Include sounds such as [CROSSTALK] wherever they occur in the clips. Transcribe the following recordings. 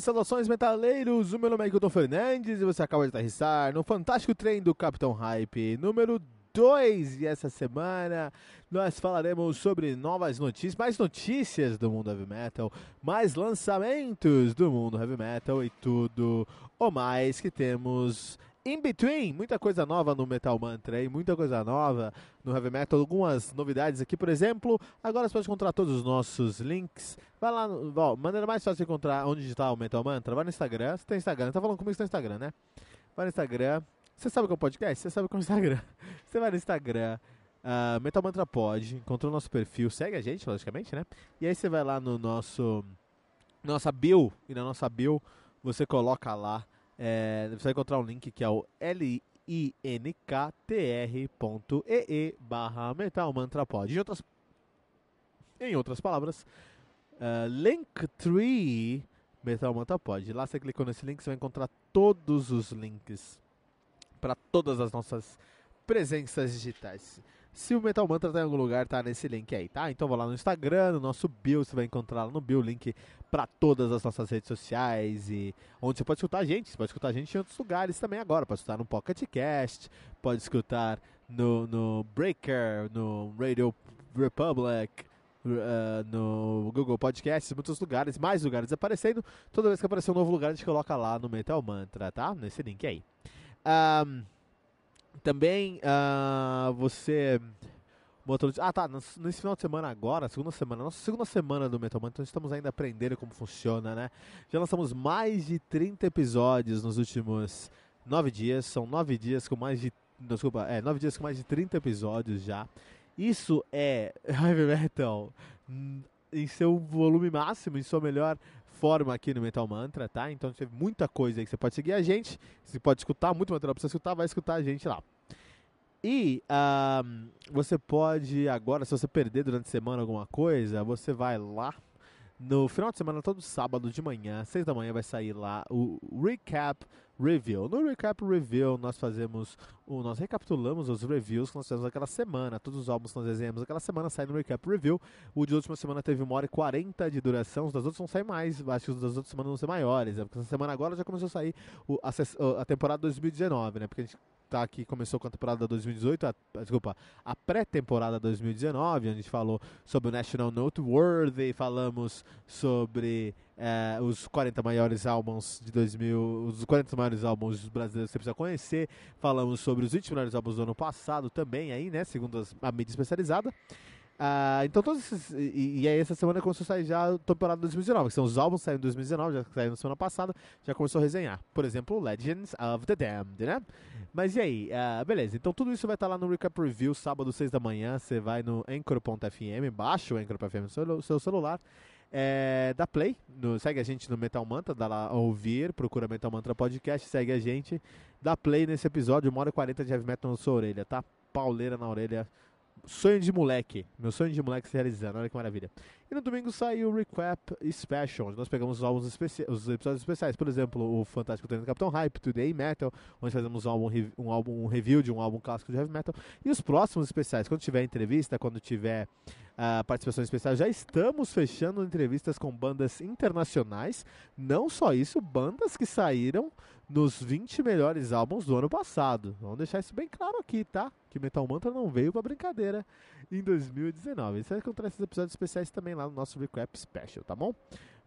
Saudações metaleiros, o meu nome é Hilton Fernandes e você acaba de aterrissar no fantástico trem do Capitão Hype número 2 e essa semana nós falaremos sobre novas notícias, mais notícias do mundo heavy metal, mais lançamentos do mundo heavy metal e tudo o mais que temos in between, muita coisa nova no Metal Mantra e muita coisa nova no Heavy Metal, algumas novidades aqui, por exemplo, agora você pode encontrar todos os nossos links, vai lá, no, ó, maneira mais fácil de encontrar onde está o Metal Mantra, vai no Instagram, você tem Instagram, tá falando comigo está no Instagram, né? Vai no Instagram, você sabe o que é um podcast? Você sabe o que é um Instagram, [LAUGHS] você vai no Instagram, uh, Metal Mantra Pod, encontrou o nosso perfil, segue a gente, logicamente, né? E aí você vai lá no nosso, nossa bio, e na nossa bio você coloca lá é, você vai encontrar um link que é o linktr.ee barra. Em outras, em outras palavras, uh, Linktree Metal Mantrapod. Lá você clicou nesse link, você vai encontrar todos os links para todas as nossas presenças digitais. Se o Metal Mantra tá em algum lugar, tá nesse link aí, tá? Então vá lá no Instagram, no nosso bio, você vai encontrar lá no bio o link para todas as nossas redes sociais e onde você pode escutar a gente. Você pode escutar a gente em outros lugares também agora. Pode escutar no Pocket Cast, pode escutar no, no Breaker, no Radio Republic, uh, no Google Podcasts, muitos lugares, mais lugares aparecendo. Toda vez que aparecer um novo lugar, a gente coloca lá no Metal Mantra, tá? Nesse link aí. Um, também uh, você. Ah, tá. Nesse final de semana agora, segunda semana, nossa segunda semana do Metal Man, então estamos ainda aprendendo como funciona, né? Já lançamos mais de 30 episódios nos últimos nove dias. São nove dias com mais de. Desculpa, é, nove dias com mais de 30 episódios já. Isso é [LAUGHS] heavy metal em seu volume máximo, em sua melhor forma aqui no Metal Mantra, tá? Então teve muita coisa aí que você pode seguir a gente, você pode escutar, muito material pra você escutar, vai escutar a gente lá. E uh, você pode agora, se você perder durante a semana alguma coisa, você vai lá no final de semana, todo sábado de manhã, seis da manhã, vai sair lá o Recap Review. No Recap Review, nós fazemos, o, nós recapitulamos os reviews que nós fizemos aquela semana. Todos os álbuns que nós desenhamos aquela semana saem no Recap Review. O de última semana teve uma hora e quarenta de duração, os das outras vão sair mais. Acho que os das outras semanas vão ser maiores. Né? Porque essa semana agora já começou a sair o, a, a temporada 2019, né? Porque a gente tá aqui, começou com a temporada 2018, a, desculpa, a pré-temporada 2019, onde a gente falou sobre o National Noteworthy, falamos sobre é, os 40 maiores álbuns de 2000, os 40 maiores álbuns brasileiros que você precisa conhecer, falamos sobre os 20 melhores álbuns do ano passado também aí, né, segundo a mídia especializada. Uh, então todos esses, e, e, aí essa semana começou a sair já a temporada 2019, que são os álbuns que saíram em 2019, já saíram na semana passada, já começou a resenhar. Por exemplo, Legends of the Damned, né? Mas e aí? Uh, beleza, então tudo isso vai estar lá no Recap Review, sábado, 6 da manhã, você vai no Anchor.fm, baixa o Anchor.fm no seu, celular, é, dá play, no, segue a gente no Metal Mantra, dá lá ouvir, procura Metal Mantra Podcast, segue a gente, dá play nesse episódio, 1 hora e 40 de Heavy Metal na sua orelha, tá? Pauleira na orelha, sonho de moleque. Meu sonho de moleque se realizando. Olha que maravilha. E no domingo saiu o Recap Special, onde nós pegamos os álbuns os episódios especiais. Por exemplo, o Fantástico Treino do Capitão Hype, Today Metal, onde fazemos um álbum, um álbum um review de um álbum clássico de heavy metal. E os próximos especiais, quando tiver entrevista, quando tiver uh, participação especial, já estamos fechando entrevistas com bandas internacionais. Não só isso, bandas que saíram nos 20 melhores álbuns do ano passado. Vamos deixar isso bem claro aqui, tá? Que Metal Mantra não veio pra brincadeira em 2019. Isso encontrar esses episódios especiais também lá no nosso Recap Special, tá bom?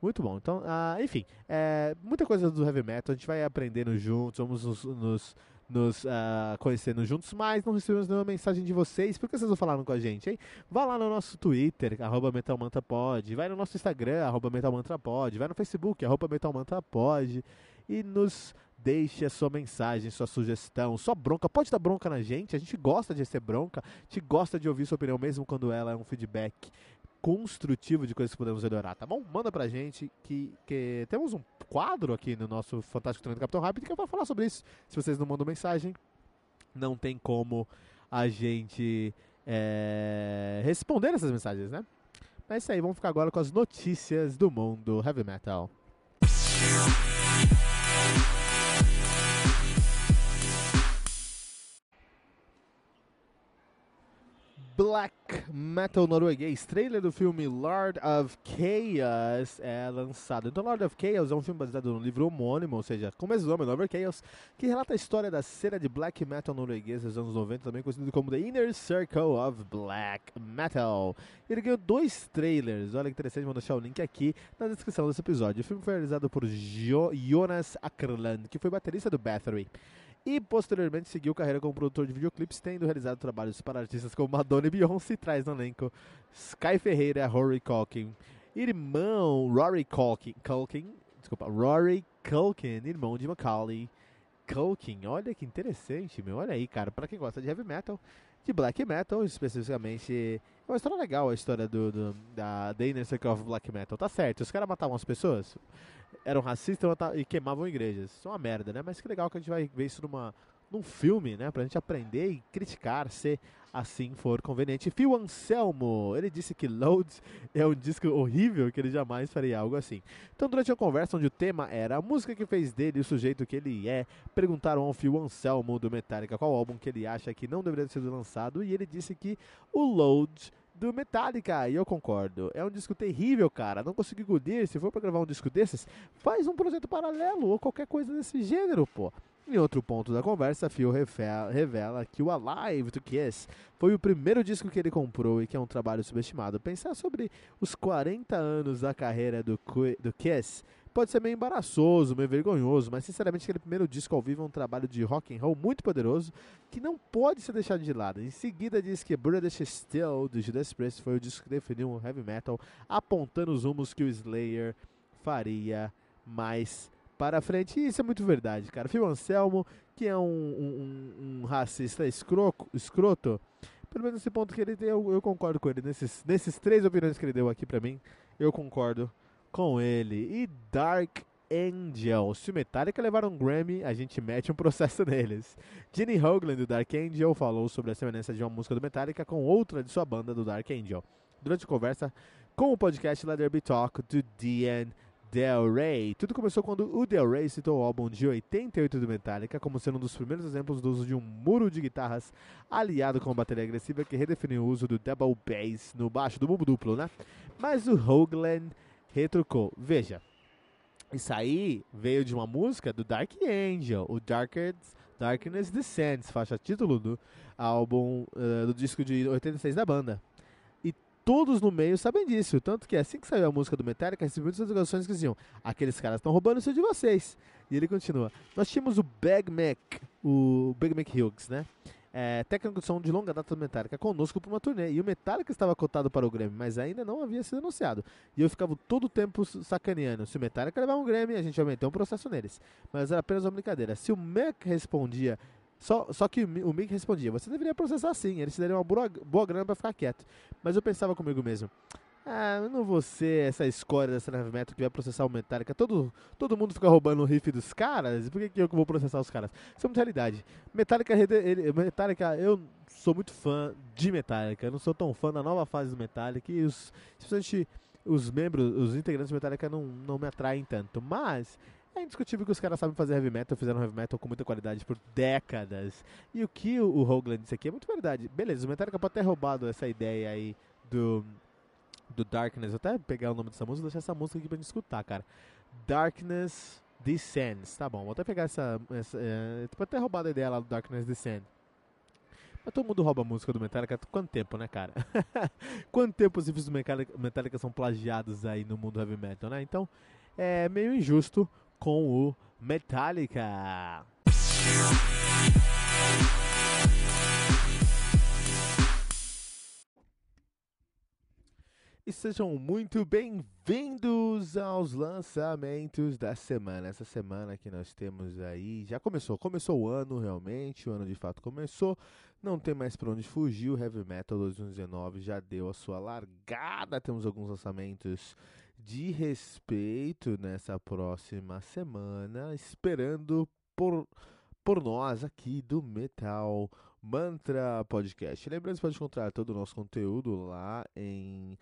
Muito bom. Então, uh, enfim, é, muita coisa do heavy metal, a gente vai aprendendo juntos, vamos nos, nos, nos uh, conhecendo juntos, mas não recebemos nenhuma mensagem de vocês. Por que vocês não falaram com a gente, hein? Vá lá no nosso Twitter, arroba MetalMantraPod, vai no nosso Instagram, arroba MetalMantraPod, vai no Facebook, arroba MetalMantraPod e nos Deixe a sua mensagem, sua sugestão, sua bronca. Pode dar bronca na gente, a gente gosta de receber bronca, a gente gosta de ouvir sua opinião, mesmo quando ela é um feedback construtivo de coisas que podemos melhorar, tá bom? Manda pra gente que, que temos um quadro aqui no nosso Fantástico Treino do Capitão Rápido que vai falar sobre isso. Se vocês não mandam mensagem, não tem como a gente é, responder essas mensagens, né? Mas é isso aí, vamos ficar agora com as notícias do mundo heavy metal. Black metal norueguês. Trailer do filme Lord of Chaos é lançado. Então, Lord of Chaos é um filme baseado no livro homônimo, ou seja, com o mesmo nome, Lord of Chaos, que relata a história da cena de black metal norueguês dos anos 90, também conhecido como The Inner Circle of Black Metal. Ele ganhou dois trailers, olha que interessante, vou deixar o link aqui na descrição desse episódio. O filme foi realizado por jo Jonas Ackerland, que foi baterista do Bathory e posteriormente seguiu carreira como produtor de videoclipes, tendo realizado trabalhos para artistas como Madonna e Beyoncé, traz no elenco Sky Ferreira, Rory Culkin, irmão Rory Culkin, Culkin, desculpa, Rory Culkin, irmão de Macaulay Culkin. Olha que interessante, meu. Olha aí, cara, para quem gosta de heavy metal, de black metal, especificamente, é uma história legal a história do, do da The Inner Circle of Black Metal. Tá certo, os caras matavam as pessoas, eram racistas e queimavam igrejas. Isso é uma merda, né? Mas que legal que a gente vai ver isso numa, num filme, né? Pra gente aprender e criticar se assim for conveniente. Phil Anselmo, ele disse que Loads é um disco horrível, que ele jamais faria algo assim. Então, durante a conversa onde o tema era a música que fez dele o sujeito que ele é, perguntaram ao Phil Anselmo do Metallica qual álbum que ele acha que não deveria ter sido lançado, e ele disse que o Load do Metallica. E eu concordo. É um disco terrível, cara. Não consegui engolir. Se for pra gravar um disco desses, faz um projeto paralelo ou qualquer coisa desse gênero, pô. Em outro ponto da conversa, Phil revela que o Alive to Kiss foi o primeiro disco que ele comprou e que é um trabalho subestimado. Pensar sobre os 40 anos da carreira do, do Kiss pode ser meio embaraçoso, meio vergonhoso, mas sinceramente aquele primeiro disco ao vivo é um trabalho de rock and roll muito poderoso que não pode ser deixado de lado. Em seguida diz que British Steel do Judas Priest foi o disco que definiu o heavy metal, apontando os rumos que o Slayer faria mais para frente. E isso é muito verdade, cara. Phil Anselmo, que é um, um, um racista escroco, escroto, pelo menos nesse ponto que ele tem, eu, eu, concordo com ele. Nesses, nesses três opiniões que ele deu aqui pra mim, eu concordo com ele. E Dark Angel. Se o Metallica levar um Grammy, a gente mete um processo [LAUGHS] neles. Jenny Hoagland do Dark Angel falou sobre a semelhança de uma música do Metallica com outra de sua banda do Dark Angel. Durante a conversa com o podcast Let There Be Talk do DN Del Rey. Tudo começou quando o Del Rey citou o álbum de 88 do Metallica como sendo um dos primeiros exemplos do uso de um muro de guitarras aliado com bateria agressiva que redefiniu o uso do double bass no baixo do bumbo duplo, né? Mas o Hoagland retrucou. Veja, isso aí veio de uma música do Dark Angel, o Darkest, Darkness Descends, faixa título do álbum uh, do disco de 86 da banda. E todos no meio sabem disso, tanto que assim que saiu a música do Metallica, recebi muitas ligações que diziam: aqueles caras estão roubando isso de vocês. E ele continua: nós tínhamos o Big Mac, o Big Mac Hughes, né? É, técnico de som de longa data do Metallica, conosco para uma turnê. E o Metallica estava cotado para o Grammy, mas ainda não havia sido anunciado. E eu ficava todo o tempo sacaneando. Se o Metallica levar um Grammy, a gente ia meter um processo neles. Mas era apenas uma brincadeira. Se o Mac respondia só, só que o Mick respondia: Você deveria processar sim, eles te dariam uma boa, boa grana para ficar quieto. Mas eu pensava comigo mesmo: Ah, eu não vou ser essa escória dessa heavy metal que vai processar o Metallica. Todo, todo mundo fica roubando o riff dos caras. Por que, que eu vou processar os caras? Isso é muita realidade. Metallica, ele, Metallica, eu sou muito fã de Metallica. Eu não sou tão fã da nova fase do Metallica. E os, os membros, os integrantes do Metallica não, não me atraem tanto. Mas é indiscutível que os caras sabem fazer heavy metal, fizeram heavy metal com muita qualidade por décadas. E o que o Hoagland disse aqui é muito verdade. Beleza, o Metallica pode ter roubado essa ideia aí do do Darkness. Até pegar o nome dessa música e deixar essa música aqui pra gente escutar, cara. Darkness Descends. Tá bom, vou até pegar essa. essa é, pode ter roubado a ideia lá do Darkness Descends. Mas todo mundo rouba a música do Metallica. Quanto tempo, né, cara? [LAUGHS] Quanto tempo os riffs do Metallica, Metallica são plagiados aí no mundo heavy metal, né? Então, é meio injusto com o Metallica. E sejam muito bem-vindos aos lançamentos da semana. Essa semana que nós temos aí, já começou, começou o ano realmente, o ano de fato começou. Não tem mais para onde fugir, o Heavy Metal 2019 já deu a sua largada. Temos alguns lançamentos de respeito nessa próxima semana, esperando por por nós aqui do Metal Mantra Podcast. Lembrando que você pode encontrar todo o nosso conteúdo lá em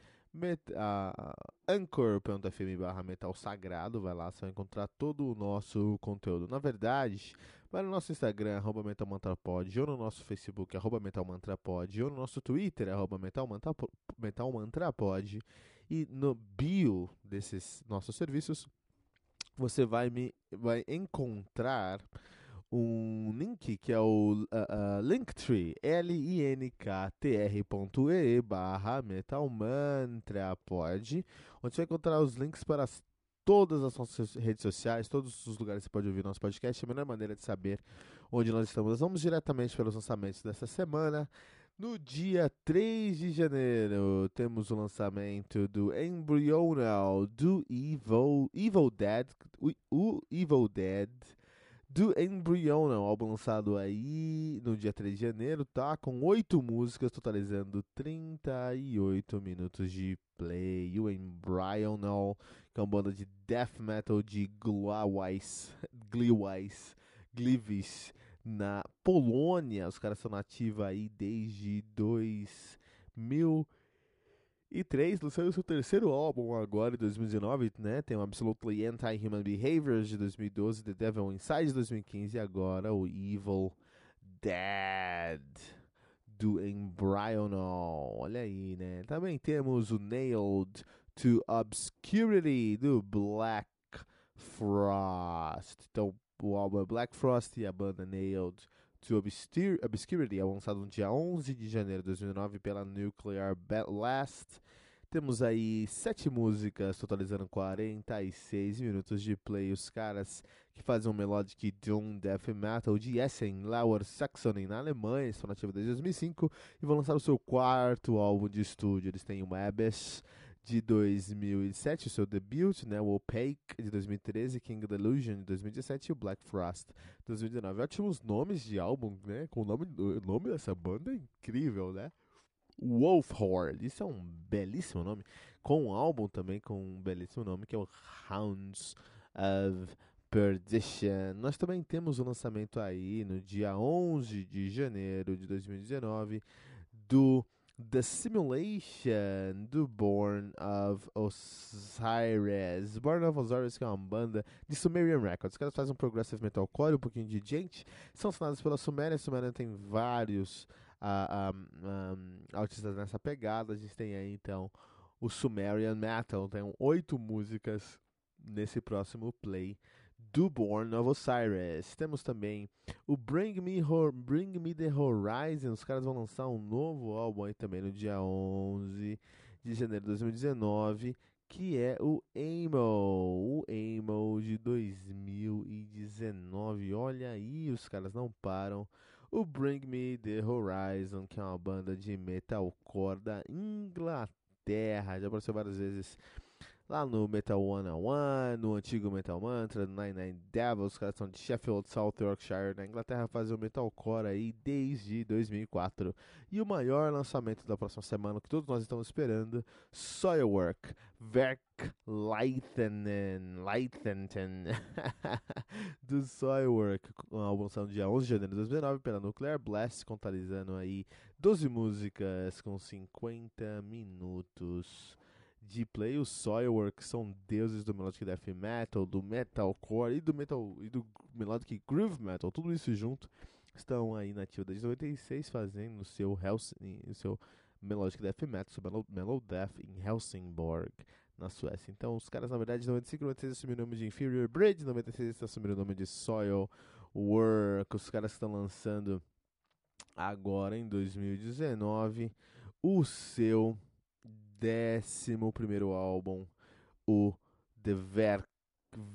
a anchor.fm barra metal sagrado, vai lá, você vai encontrar todo o nosso conteúdo. Na verdade, vai no nosso Instagram, arroba metalmantrapod, ou no nosso Facebook, arroba metalmantrapod, ou no nosso Twitter, arroba metalmantrapod, e no bio desses nossos serviços, você vai me vai encontrar um link que é o uh, uh, Linktree, L-I-N-K-T-R.e barra metalmantrapod, onde você vai encontrar os links para as, todas as nossas redes sociais, todos os lugares que você pode ouvir nosso podcast. É a melhor maneira de saber onde nós estamos. Nós vamos diretamente pelos lançamentos dessa semana. No dia 3 de janeiro, temos o lançamento do Embryonal do Evil, Evil Dead, o Evil Dead, do Embryonal, álbum lançado aí no dia 3 de janeiro, tá? Com 8 músicas, totalizando 38 minutos de play. O Embryonal, que é uma banda de death metal de Gliwice, Gliwice, Gliwice, na Polônia. Os caras são nativos aí desde 2000 e 3, lançando seu terceiro álbum agora em 2019, né? Tem o Absolutely Anti-Human Behaviors de 2012, The Devil Inside de 2015 e agora o Evil Dead do Embryonal. Olha aí, né? Também temos o Nailed to Obscurity do Black Frost. Então, o álbum é Black Frost e a banda Nailed to Obscurity é lançado no dia 11 de janeiro de 2009 pela Nuclear Blast. Temos aí sete músicas, totalizando 46 minutos de play. Os caras que fazem um melodic doom death metal de Essen, Lauer, Saxony, na Alemanha, estão nativos desde 2005 e vão lançar o seu quarto álbum de estúdio. Eles têm o Abyss, de 2007, o seu debut, né, o Opaque de 2013, King Delusion de 2017 e o Black Frost de 2019. Ótimos nomes de álbum, né? Com o nome, o nome dessa banda é incrível, né? Wolfhorde, isso é um belíssimo nome. Com um álbum também com um belíssimo nome que é o Hounds of Perdition. Nós também temos o lançamento aí no dia 11 de janeiro de 2019 do The Simulation do Born of Osiris. Born of Osiris que é uma banda de Sumerian Records. Os caras fazem um progressive metalcore, um pouquinho de gente. São assinados pela Suméria. A Suméria tem vários uh, um, um, artistas nessa pegada. A gente tem aí então o Sumerian Metal. Tem oito músicas nesse próximo play do Born of Osiris. Temos também o Bring Me, Bring Me The Horizon. Os caras vão lançar um novo álbum aí também no dia 11 de janeiro de 2019, que é o Amo, o Amo de 2019. Olha aí, os caras não param. O Bring Me The Horizon, que é uma banda de metalcore da Inglaterra, já apareceu várias vezes lá no Metal One on One, no antigo Metal Mantra, no Nine Nine Devils, os caras são de Sheffield, South Yorkshire, na Inglaterra, fazem o metalcore aí desde 2004. E o maior lançamento da próxima semana, que todos nós estamos esperando, Soilwork, Verkleitenen, Leitenten, [LAUGHS] do Soilwork, um álbum lançado dia 11 de janeiro de 2019 pela Nuclear Blast, contabilizando aí 12 músicas com 50 minutos de play. Os Soilwork são deuses do melodic death metal, do metalcore e do metal e do melodic groove metal, tudo isso junto. Estão aí na ativa desde 96 fazendo o seu Helsing, o seu melodic death metal, seu mellow, mellow death em Helsingborg, na Suécia. Então, os caras na verdade em 95 96 assumiram o nome de Inferior Bridge, em 96 assumiram o nome de Soil Work. Os caras estão lançando agora em 2019 o seu décimo primeiro álbum, o The Werk,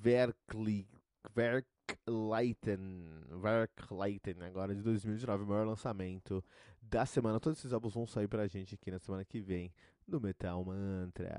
Werkli, Werkleiten, Werkleiten, agora de 2019, o maior lançamento da semana. Todos esses álbuns vão sair pra gente aqui na semana que vem no Metal Mantra.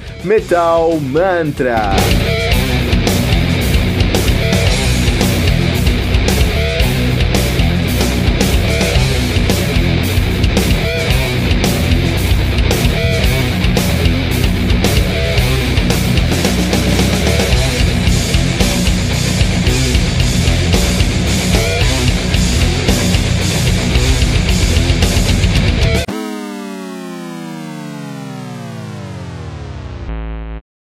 Metal Mantra.